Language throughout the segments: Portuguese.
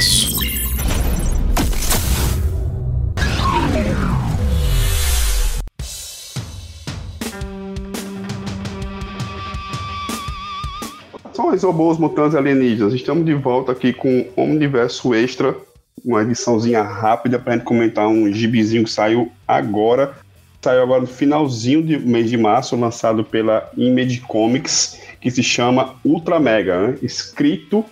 Omniverso. Saudações, robôs, mutantes alienígenas. Estamos de volta aqui com Omniverso Extra, uma ediçãozinha rápida para a gente comentar um gibizinho que saiu agora. Saiu agora no finalzinho do mês de março, lançado pela Image Comics, que se chama Ultra Mega, né? escrito,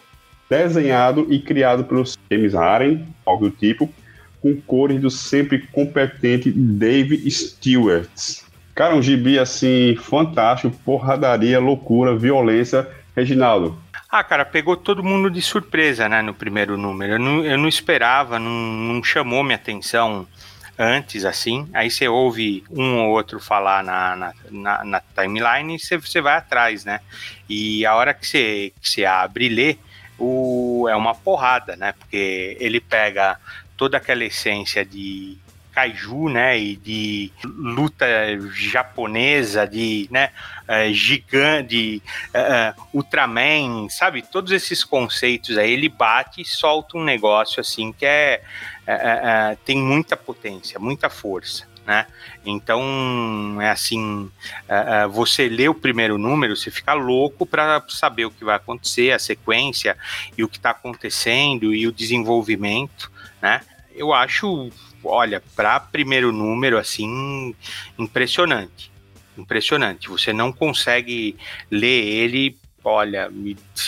desenhado e criado pelos James Haren, algo do tipo, com cores do sempre competente Dave Stewart. Cara, um gibi assim fantástico, porradaria, loucura, violência Reginaldo. Ah, cara, pegou todo mundo de surpresa, né, no primeiro número. Eu não, eu não esperava, não, não chamou minha atenção antes, assim. Aí você ouve um ou outro falar na, na, na, na timeline e você, você vai atrás, né? E a hora que você, que você abre e lê, o, é uma porrada, né? Porque ele pega toda aquela essência de kaiju, né, e de luta japonesa, de, né, uh, gigante, uh, Ultraman, sabe? Todos esses conceitos aí, ele bate e solta um negócio assim que é, tem muita potência, muita força. Né? Então, é assim, você lê o primeiro número, você fica louco para saber o que vai acontecer, a sequência e o que está acontecendo e o desenvolvimento, né? Eu acho olha, para primeiro número, assim, impressionante. Impressionante. Você não consegue ler ele, olha,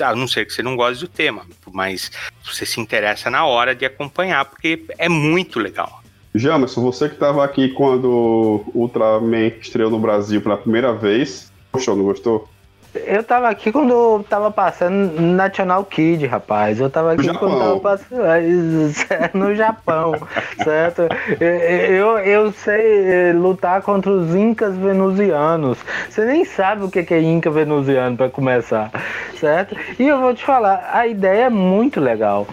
a não ser que você não goste do tema, mas você se interessa na hora de acompanhar, porque é muito legal. Jamerson, você que estava aqui quando Ultraman estreou no Brasil pela primeira vez, gostou, não gostou? Eu tava aqui quando tava passando National Kid, rapaz. Eu tava aqui no quando Japão. tava passando no Japão, certo? Eu, eu sei é, lutar contra os incas venusianos. Você nem sabe o que é inca venusiano para começar, certo? E eu vou te falar, a ideia é muito legal.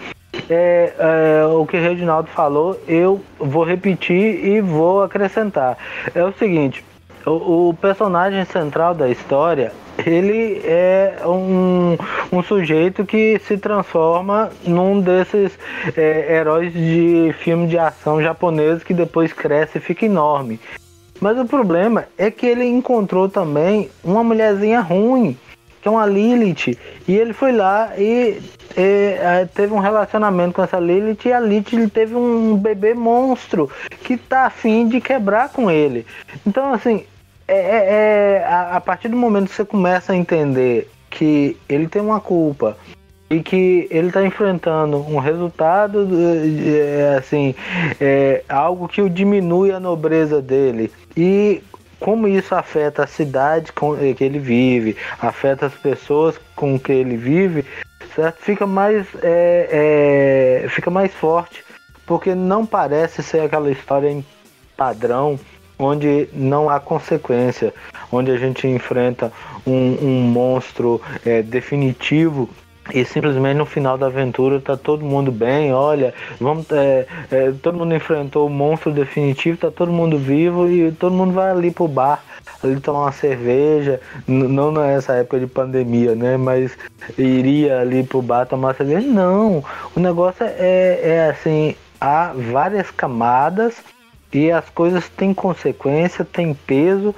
É, é, o que o Reginaldo falou, eu vou repetir e vou acrescentar. É o seguinte, o, o personagem central da história ele é um, um sujeito que se transforma num desses é, heróis de filme de ação japonês que depois cresce e fica enorme. Mas o problema é que ele encontrou também uma mulherzinha ruim, que é uma Lilith, e ele foi lá e, e é, teve um relacionamento com essa Lilith e a Lilith teve um bebê monstro que tá afim de quebrar com ele. Então, assim, é, é, é a, a, partir do momento que você começa a entender que ele tem uma culpa e que ele está enfrentando um resultado é, assim é, algo que o diminui a nobreza dele e como isso afeta a cidade com que ele vive, afeta as pessoas com que ele vive, certo? Fica mais é, é, fica mais forte porque não parece ser aquela história em padrão onde não há consequência, onde a gente enfrenta um, um monstro é, definitivo e simplesmente no final da aventura tá todo mundo bem, olha, vamos, é, é, todo mundo enfrentou o monstro definitivo, tá todo mundo vivo e todo mundo vai ali pro bar, ali tomar uma cerveja, não nessa época de pandemia, né, mas iria ali pro bar tomar cerveja, não, o negócio é, é assim, há várias camadas e as coisas têm consequência, têm peso.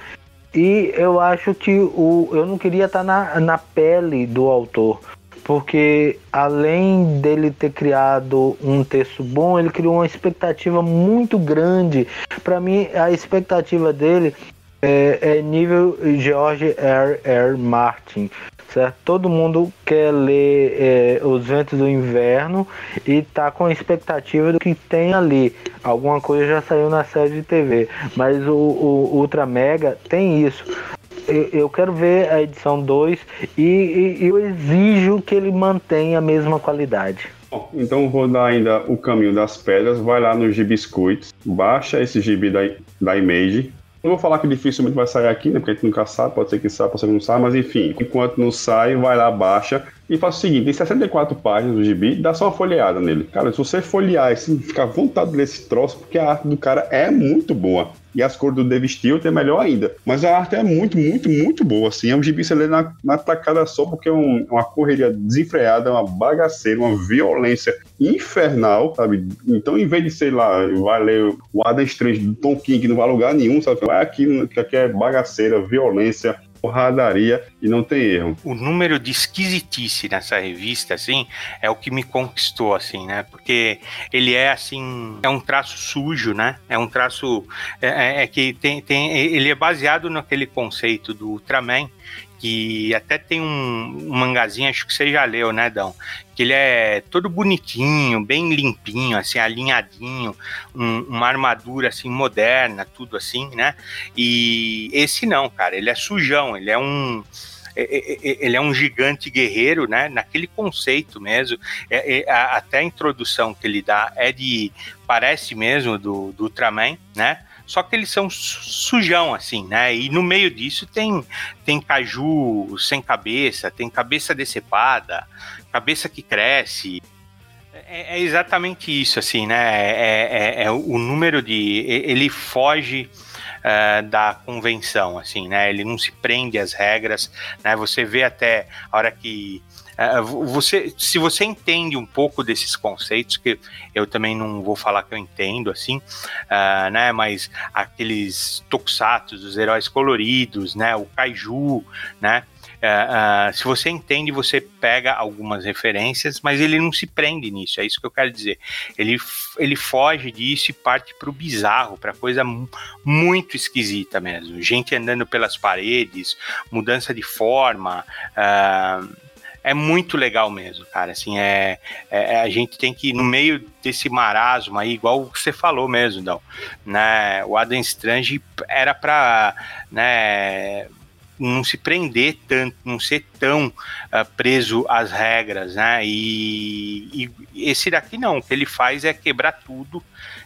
E eu acho que o, eu não queria estar na, na pele do autor, porque além dele ter criado um texto bom, ele criou uma expectativa muito grande. Para mim, a expectativa dele é, é nível George R. R. Martin certo? Todo mundo quer ler é, Os Ventos do Inverno e tá com a expectativa do que tem ali. Alguma coisa já saiu na série de TV, mas o, o Ultra Mega tem isso. Eu, quero ver a edição 2 e, e eu exijo que ele mantenha a mesma qualidade. Bom, então vou dar ainda o caminho das pedras. Vai lá no Gibiscuits, baixa esse gibi da, da Image, não vou falar que dificilmente vai sair aqui, né? Porque a gente nunca sabe, pode ser que saia, pode ser que não saia, mas enfim, enquanto não sai, vai lá, baixa e faz o seguinte: tem 64 páginas do gibi, dá só uma folheada nele. Cara, se você folhear e ficar à vontade desse troço, porque a arte do cara é muito boa. E as cores do Dave Stewart é melhor ainda. Mas a arte é muito, muito, muito boa, assim. É um gibi você lê na, na tacada só, porque é um, uma correria desenfreada, uma bagaceira, uma violência infernal, sabe? Então, em vez de, sei lá, vai ler o Adam Strange do Tom King, que não vai lugar nenhum, sabe? Vai aqui, que aqui é bagaceira, violência, porradaria e não tem erro. O número de esquisitice nessa revista, assim, é o que me conquistou, assim, né? Porque ele é, assim, é um traço sujo, né? É um traço é, é, é que tem, tem, ele é baseado naquele conceito do Ultraman, que até tem um, um mangazinho, acho que você já leu, né, Dão? Que ele é todo bonitinho, bem limpinho, assim, alinhadinho, um, uma armadura, assim, moderna, tudo assim, né? E esse não, cara, ele é sujão, ele é um ele é um gigante guerreiro, né? Naquele conceito mesmo. É, é, até a introdução que ele dá é de. Parece mesmo do, do Ultraman, né? Só que eles são sujão, assim, né? E no meio disso tem, tem caju sem cabeça, tem cabeça decepada, cabeça que cresce. É, é exatamente isso, assim, né? É, é, é o número de. Ele foge. Uh, da convenção, assim, né? Ele não se prende às regras, né? Você vê até a hora que é, você, se você entende um pouco desses conceitos, que eu também não vou falar que eu entendo assim, uh, né? Mas aqueles tokusatsu dos heróis coloridos, né? O kaiju, né? Uh, uh, se você entende, você pega algumas referências, mas ele não se prende nisso, é isso que eu quero dizer. Ele, ele foge disso e parte para o bizarro, para coisa muito esquisita mesmo. Gente andando pelas paredes, mudança de forma. Uh, é muito legal mesmo, cara. Assim, é, é, é, a gente tem que, no meio desse marasmo aí, igual você falou mesmo, Dão, né? O Adam Strange era pra, né? Não se prender tanto, não ser tão uh, preso às regras, né? E, e, esse daqui não, o que ele faz é quebrar tudo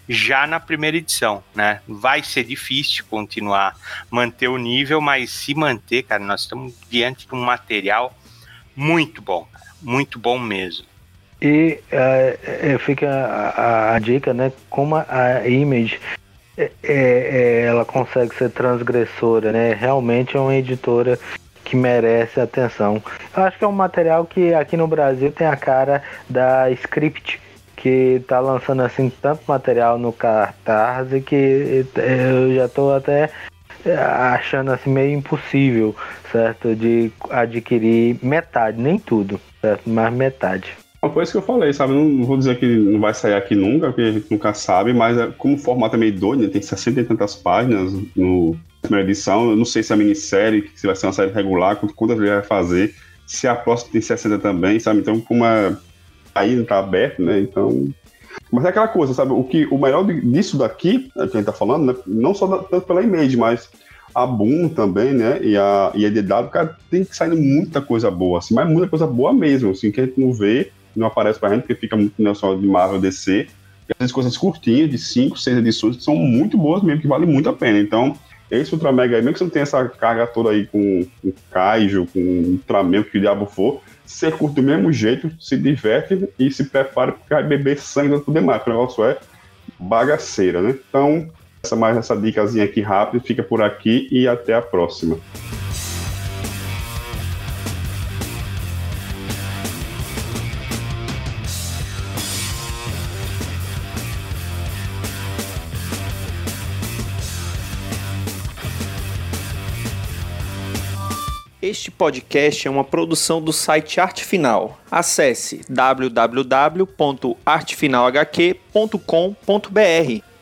já na primeira edição, né? Vai ser difícil continuar manter o nível, mas se manter, cara, nós estamos diante de um material muito bom, muito bom mesmo. E uh, fica a, a, dica, né? Como a Image é, é, ela consegue ser transgressora, né? Realmente é uma editora que merece atenção. Eu acho que é um material que aqui no Brasil tem a cara da Script, que tá lançando assim tanto material no cartaz que eu já tô até achando assim meio impossível, certo? De adquirir metade, nem tudo, certo? Mas metade. Uma coisa que eu falei, sabe? Não vou dizer que não vai sair aqui nunca, porque a gente nunca sabe, mas é, como o formato é meio doido, né? tem 60 e tantas páginas no primeira edição. Eu não sei se é minissérie, se vai ser uma série regular, quantas ele vai fazer, se a próxima tem 60 também, sabe? Então, como é, ainda tá aberto, né? Então, mas é aquela coisa, sabe? O, que, o melhor disso daqui, é que a gente tá falando, né? não só da, tanto pela Image, mas a Boom também, né? E a, e a DW, cara, tem que sair muita coisa boa, assim, mas muita coisa boa mesmo, assim, que a gente não vê, não aparece pra gente, porque fica muito né, só de Marvel DC. E essas coisas curtinhas, de 5, 6 edições, que são muito boas mesmo, que vale muito a pena. Então, esse Ultra Mega aí, mesmo que você não tenha essa carga toda aí com, com Kaijo, com Ultraman, que o diabo for, você curte do mesmo jeito, se diverte e se prepara para beber sangue tudo demais. O negócio é bagaceira, né? Então, essa mais essa dicasinha aqui rápida, fica por aqui e até a próxima. Este podcast é uma produção do site Arte Final. Acesse www.artefinalhq.com.br.